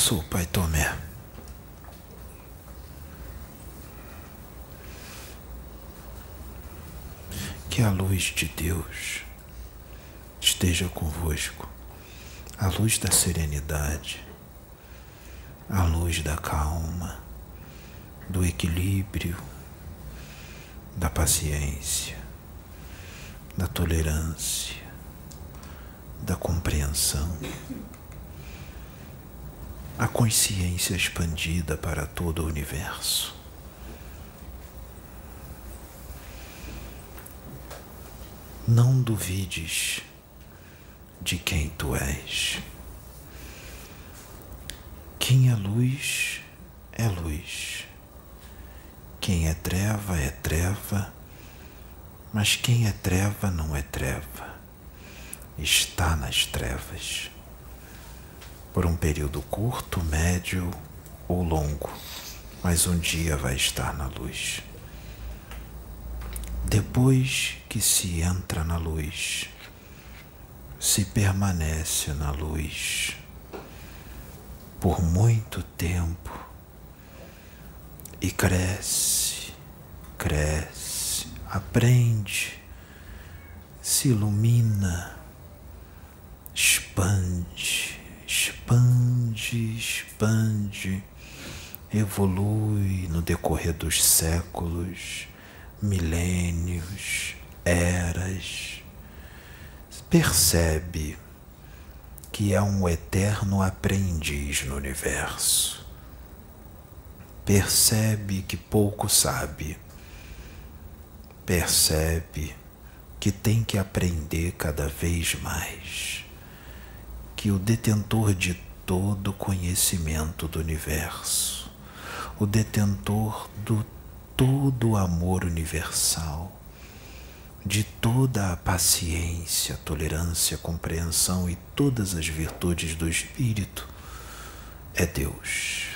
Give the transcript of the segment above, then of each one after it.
sou Pai Tomé. Que a luz de Deus esteja convosco, a luz da serenidade, a luz da calma, do equilíbrio, da paciência, da tolerância, da compreensão, a consciência expandida para todo o universo. Não duvides de quem tu és. Quem é luz é luz. Quem é treva é treva, mas quem é treva não é treva. Está nas trevas. Por um período curto, médio ou longo, mas um dia vai estar na luz. Depois que se entra na luz, se permanece na luz por muito tempo e cresce, cresce, aprende, se ilumina, expande, expande, expande, evolui no decorrer dos séculos milênios, eras, percebe que é um eterno aprendiz no universo. Percebe que pouco sabe. Percebe que tem que aprender cada vez mais. Que o detentor de todo conhecimento do universo, o detentor do todo o amor universal, de toda a paciência, tolerância, compreensão e todas as virtudes do Espírito, é Deus.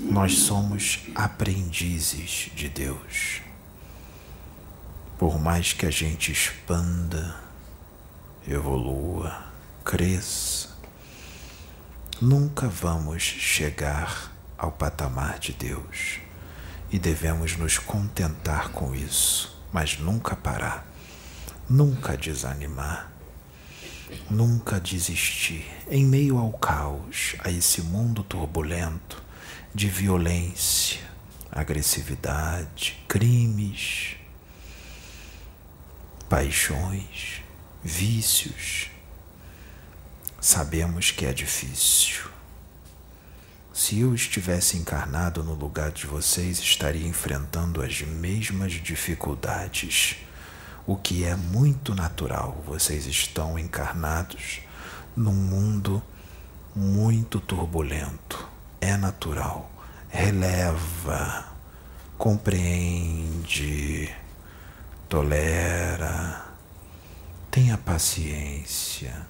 Nós somos aprendizes de Deus. Por mais que a gente expanda, evolua, cresça, nunca vamos chegar ao patamar de Deus e devemos nos contentar com isso, mas nunca parar, nunca desanimar, nunca desistir em meio ao caos, a esse mundo turbulento de violência, agressividade, crimes, paixões, vícios. Sabemos que é difícil se eu estivesse encarnado no lugar de vocês, estaria enfrentando as mesmas dificuldades, o que é muito natural. Vocês estão encarnados num mundo muito turbulento. É natural. Releva, compreende, tolera, tenha paciência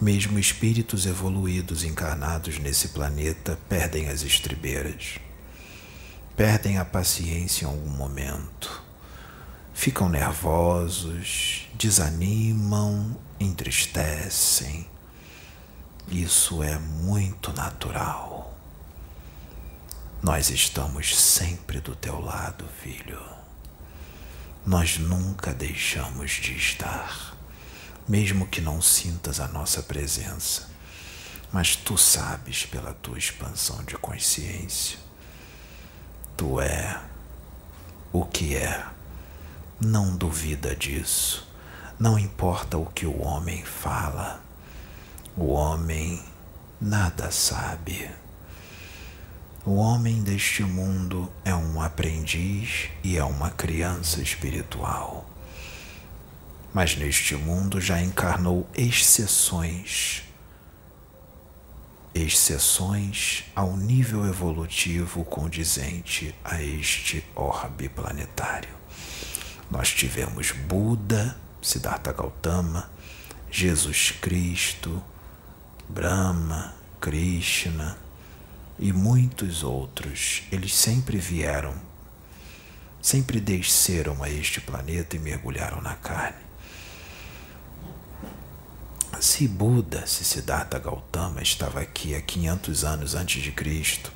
mesmo espíritos evoluídos encarnados nesse planeta perdem as estribeiras, perdem a paciência em algum momento, ficam nervosos, desanimam, entristecem. Isso é muito natural. Nós estamos sempre do teu lado, filho. Nós nunca deixamos de estar mesmo que não sintas a nossa presença, mas tu sabes pela tua expansão de consciência. Tu é o que é. Não duvida disso. Não importa o que o homem fala. O homem nada sabe. O homem deste mundo é um aprendiz e é uma criança espiritual mas neste mundo já encarnou exceções, exceções ao nível evolutivo condizente a este orbe planetário. Nós tivemos Buda, Siddhartha Gautama, Jesus Cristo, Brahma, Krishna e muitos outros. Eles sempre vieram, sempre desceram a este planeta e mergulharam na carne Se Buda, se Siddhartha Gautama estava aqui há 500 anos antes de Cristo,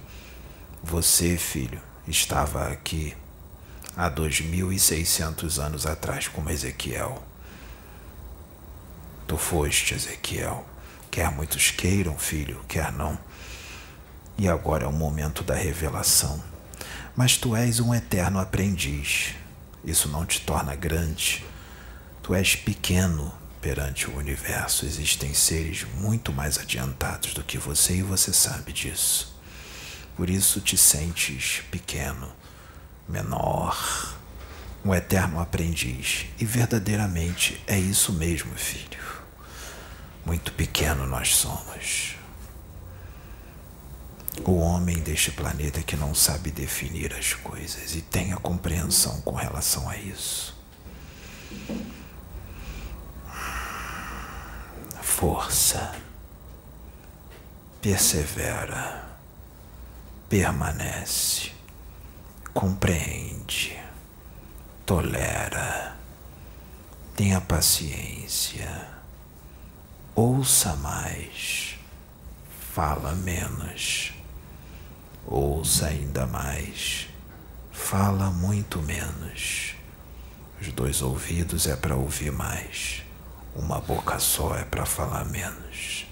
você, filho, estava aqui há 2600 anos atrás como Ezequiel. Tu foste, Ezequiel. Quer muitos queiram, filho, quer não. E agora é o momento da revelação. Mas tu és um eterno aprendiz. Isso não te torna grande. Tu és pequeno perante o universo. Existem seres muito mais adiantados do que você e você sabe disso. Por isso te sentes pequeno, menor, um eterno aprendiz. E verdadeiramente é isso mesmo, filho. Muito pequeno nós somos. O homem deste planeta que não sabe definir as coisas e tem a compreensão com relação a isso. Força, persevera, permanece, compreende, tolera, tenha paciência, ouça mais, fala menos. Ouça ainda mais, fala muito menos. Os dois ouvidos é para ouvir mais, uma boca só é para falar menos.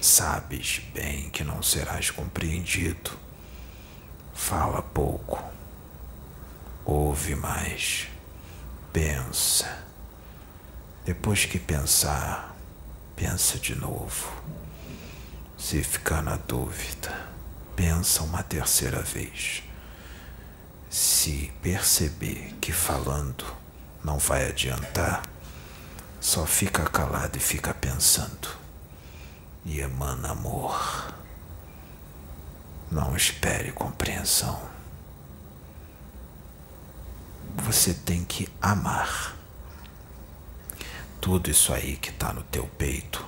Sabes bem que não serás compreendido. Fala pouco, ouve mais, pensa. Depois que pensar, pensa de novo. Se ficar na dúvida, pensa uma terceira vez. Se perceber que falando não vai adiantar, só fica calado e fica pensando. E emana amor. Não espere compreensão. Você tem que amar. Tudo isso aí que está no teu peito,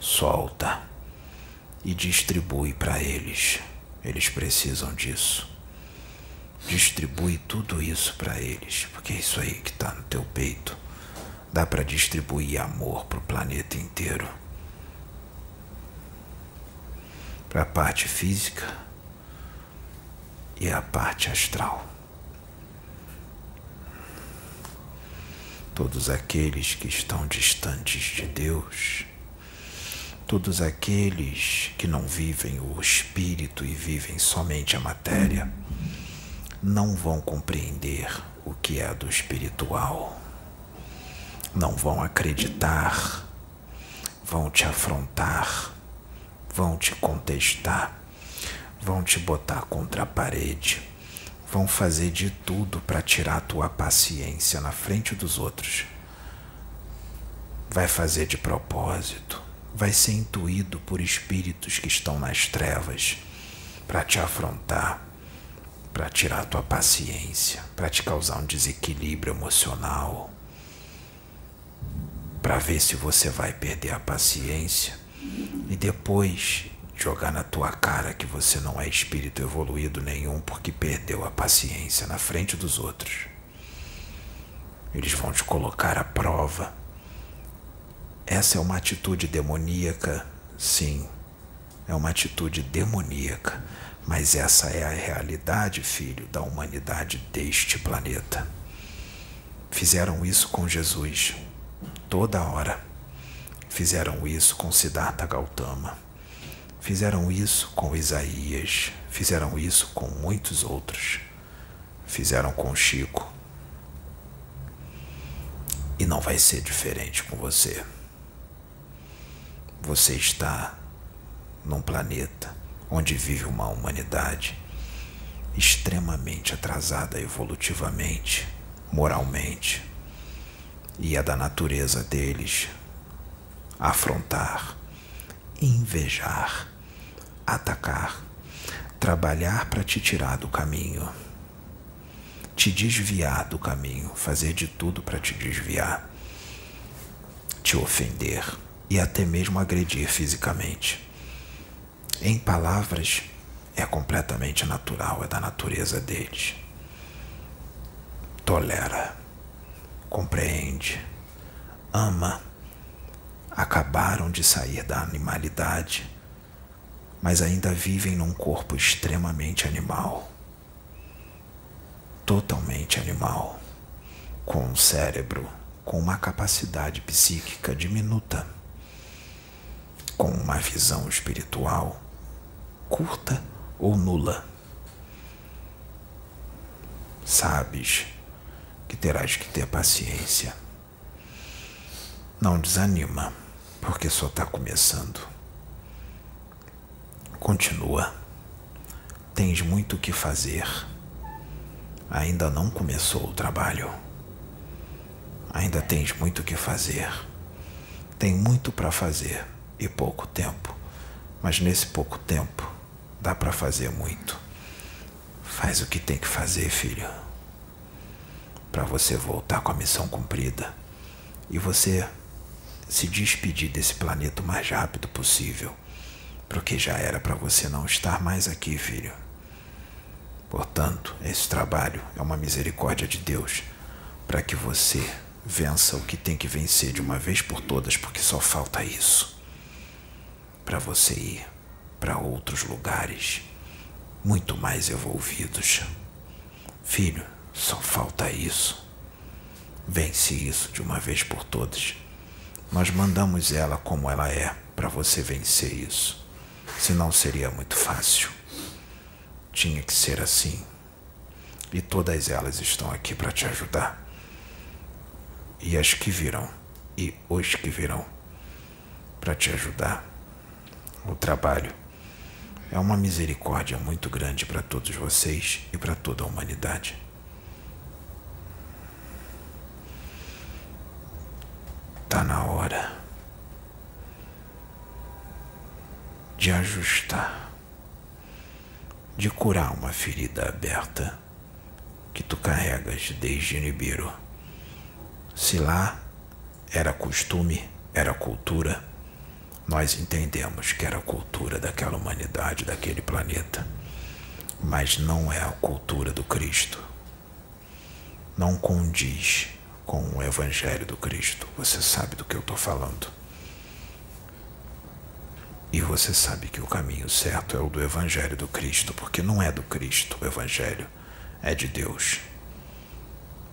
solta e distribui para eles. Eles precisam disso. Distribui tudo isso para eles, porque é isso aí que está no teu peito. Dá para distribuir amor para o planeta inteiro. Para a parte física e a parte astral. Todos aqueles que estão distantes de Deus Todos aqueles que não vivem o espírito e vivem somente a matéria não vão compreender o que é do espiritual, não vão acreditar, vão te afrontar, vão te contestar, vão te botar contra a parede, vão fazer de tudo para tirar a tua paciência na frente dos outros. Vai fazer de propósito vai ser intuído por espíritos que estão nas trevas para te afrontar, para tirar a tua paciência, para te causar um desequilíbrio emocional, para ver se você vai perder a paciência e depois jogar na tua cara que você não é espírito evoluído nenhum porque perdeu a paciência na frente dos outros. Eles vão te colocar à prova essa é uma atitude demoníaca, sim, é uma atitude demoníaca, mas essa é a realidade, filho, da humanidade deste planeta. Fizeram isso com Jesus toda hora. Fizeram isso com Siddhartha Gautama. Fizeram isso com Isaías. Fizeram isso com muitos outros. Fizeram com Chico. E não vai ser diferente com você. Você está num planeta onde vive uma humanidade extremamente atrasada evolutivamente, moralmente, e é da natureza deles afrontar, invejar, atacar, trabalhar para te tirar do caminho, te desviar do caminho, fazer de tudo para te desviar, te ofender e até mesmo agredir fisicamente. Em palavras, é completamente natural, é da natureza deles. Tolera, compreende, ama, acabaram de sair da animalidade, mas ainda vivem num corpo extremamente animal. Totalmente animal, com um cérebro com uma capacidade psíquica diminuta, com uma visão espiritual curta ou nula. Sabes que terás que ter paciência. Não desanima, porque só está começando. Continua. Tens muito o que fazer. Ainda não começou o trabalho. Ainda tens muito o que fazer. Tem muito para fazer e pouco tempo. Mas nesse pouco tempo, dá para fazer muito. Faz o que tem que fazer, filho para você voltar com a missão cumprida e você se despedir desse planeta o mais rápido possível, porque já era para você não estar mais aqui, filho. Portanto, esse trabalho é uma misericórdia de Deus para que você vença o que tem que vencer de uma vez por todas, porque só falta isso. Para você ir para outros lugares muito mais evolvidos. Filho, só falta isso. Vence isso de uma vez por todas. Nós mandamos ela como ela é para você vencer isso. Senão seria muito fácil. Tinha que ser assim. E todas elas estão aqui para te ajudar. E as que virão, e os que virão, para te ajudar. O trabalho é uma misericórdia muito grande para todos vocês e para toda a humanidade. Está na hora de ajustar, de curar uma ferida aberta que tu carregas desde Nibiru. Se lá era costume, era cultura, nós entendemos que era a cultura daquela humanidade, daquele planeta, mas não é a cultura do Cristo. Não condiz com o Evangelho do Cristo. Você sabe do que eu estou falando. E você sabe que o caminho certo é o do Evangelho do Cristo, porque não é do Cristo o Evangelho, é de Deus.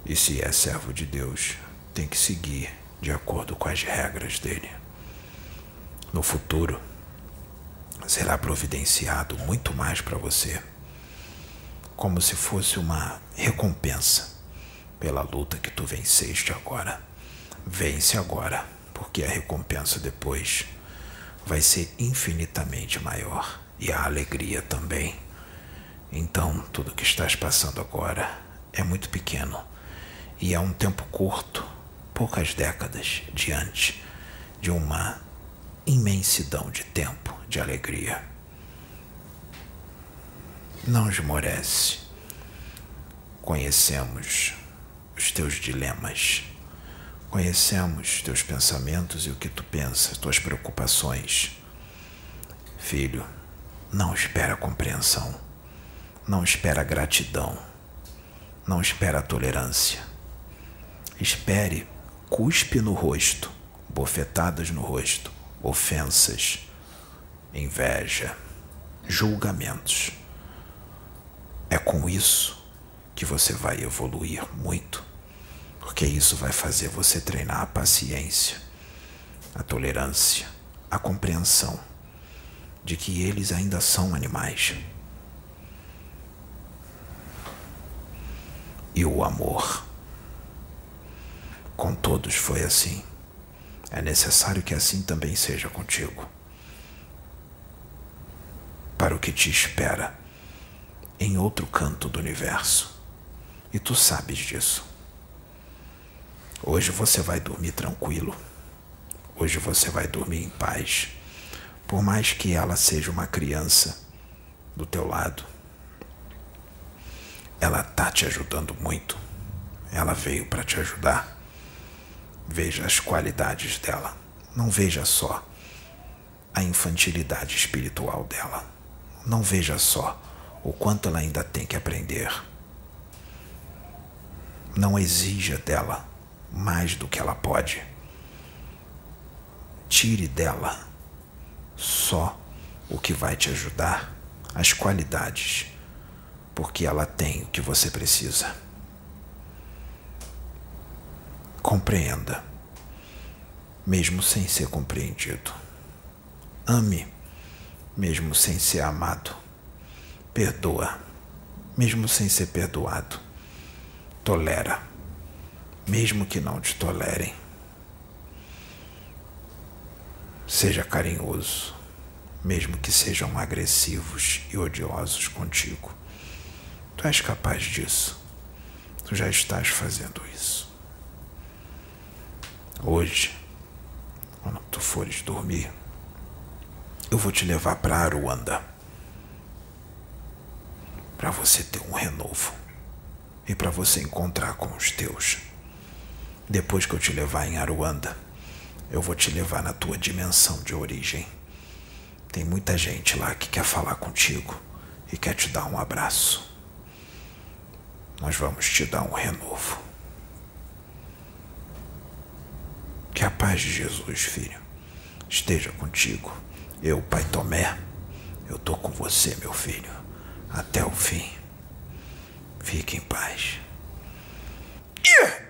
E se é servo de Deus, tem que seguir de acordo com as regras dele. No futuro, será providenciado muito mais para você, como se fosse uma recompensa pela luta que tu venceste agora. Vence agora, porque a recompensa depois vai ser infinitamente maior e a alegria também. Então, tudo que estás passando agora é muito pequeno e é um tempo curto, poucas décadas diante de uma imensidão de tempo de alegria. Não esmorece. Conhecemos os teus dilemas. Conhecemos teus pensamentos e o que tu pensas, tuas preocupações. Filho, não espera compreensão, não espera gratidão, não espera tolerância. Espere cuspe no rosto, bofetadas no rosto, ofensas, inveja, julgamentos. É com isso que você vai evoluir muito, porque isso vai fazer você treinar a paciência, a tolerância, a compreensão de que eles ainda são animais. E o amor. Com todos foi assim. É necessário que assim também seja contigo. Para o que te espera em outro canto do universo. E tu sabes disso. Hoje você vai dormir tranquilo. Hoje você vai dormir em paz. Por mais que ela seja uma criança do teu lado. Ela tá te ajudando muito. Ela veio para te ajudar. Veja as qualidades dela. Não veja só a infantilidade espiritual dela. Não veja só o quanto ela ainda tem que aprender. Não exija dela mais do que ela pode. tire dela só o que vai te ajudar, as qualidades, porque ela tem o que você precisa. Compreenda, mesmo sem ser compreendido. Ame, mesmo sem ser amado. Perdoa, mesmo sem ser perdoado. Tolera, mesmo que não te tolerem. Seja carinhoso, mesmo que sejam agressivos e odiosos contigo. Tu és capaz disso. Tu já estás fazendo isso. Hoje, quando tu fores dormir, eu vou te levar para Aruanda. Para você ter um renovo e para você encontrar com os teus. Depois que eu te levar em Aruanda, eu vou te levar na tua dimensão de origem. Tem muita gente lá que quer falar contigo e quer te dar um abraço. Nós vamos te dar um renovo. Que a paz de Jesus, filho, esteja contigo. Eu, Pai Tomé, eu tô com você, meu filho, até o fim. Fique em paz. Yeah!